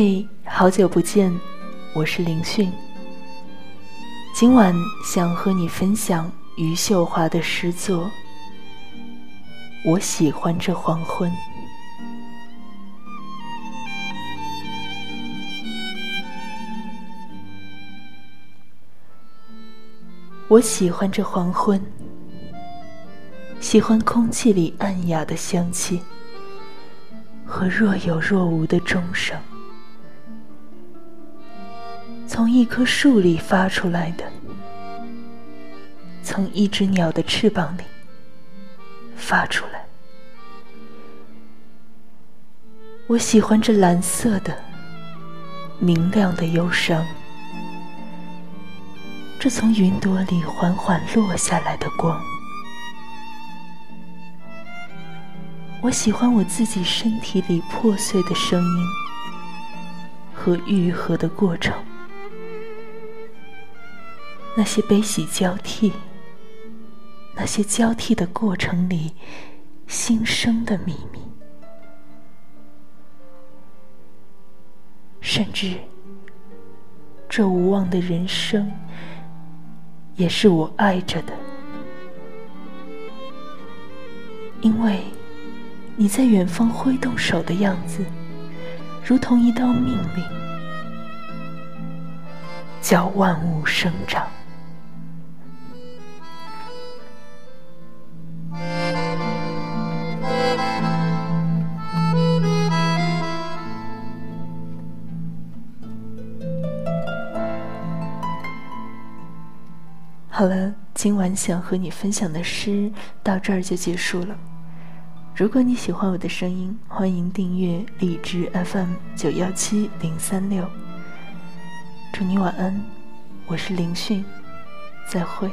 嘿好久不见，我是林迅。今晚想和你分享余秀华的诗作《我喜欢这黄昏》。我喜欢这黄昏，喜欢空气里暗哑的香气和若有若无的钟声。从一棵树里发出来的，从一只鸟的翅膀里发出来。我喜欢这蓝色的、明亮的忧伤，这从云朵里缓缓落下来的光。我喜欢我自己身体里破碎的声音和愈合的过程。那些悲喜交替，那些交替的过程里新生的秘密，甚至这无望的人生，也是我爱着的，因为你在远方挥动手的样子，如同一道命令，叫万物生长。好了，今晚想和你分享的诗到这儿就结束了。如果你喜欢我的声音，欢迎订阅荔枝 FM 九幺七零三六。祝你晚安，我是林迅，再会。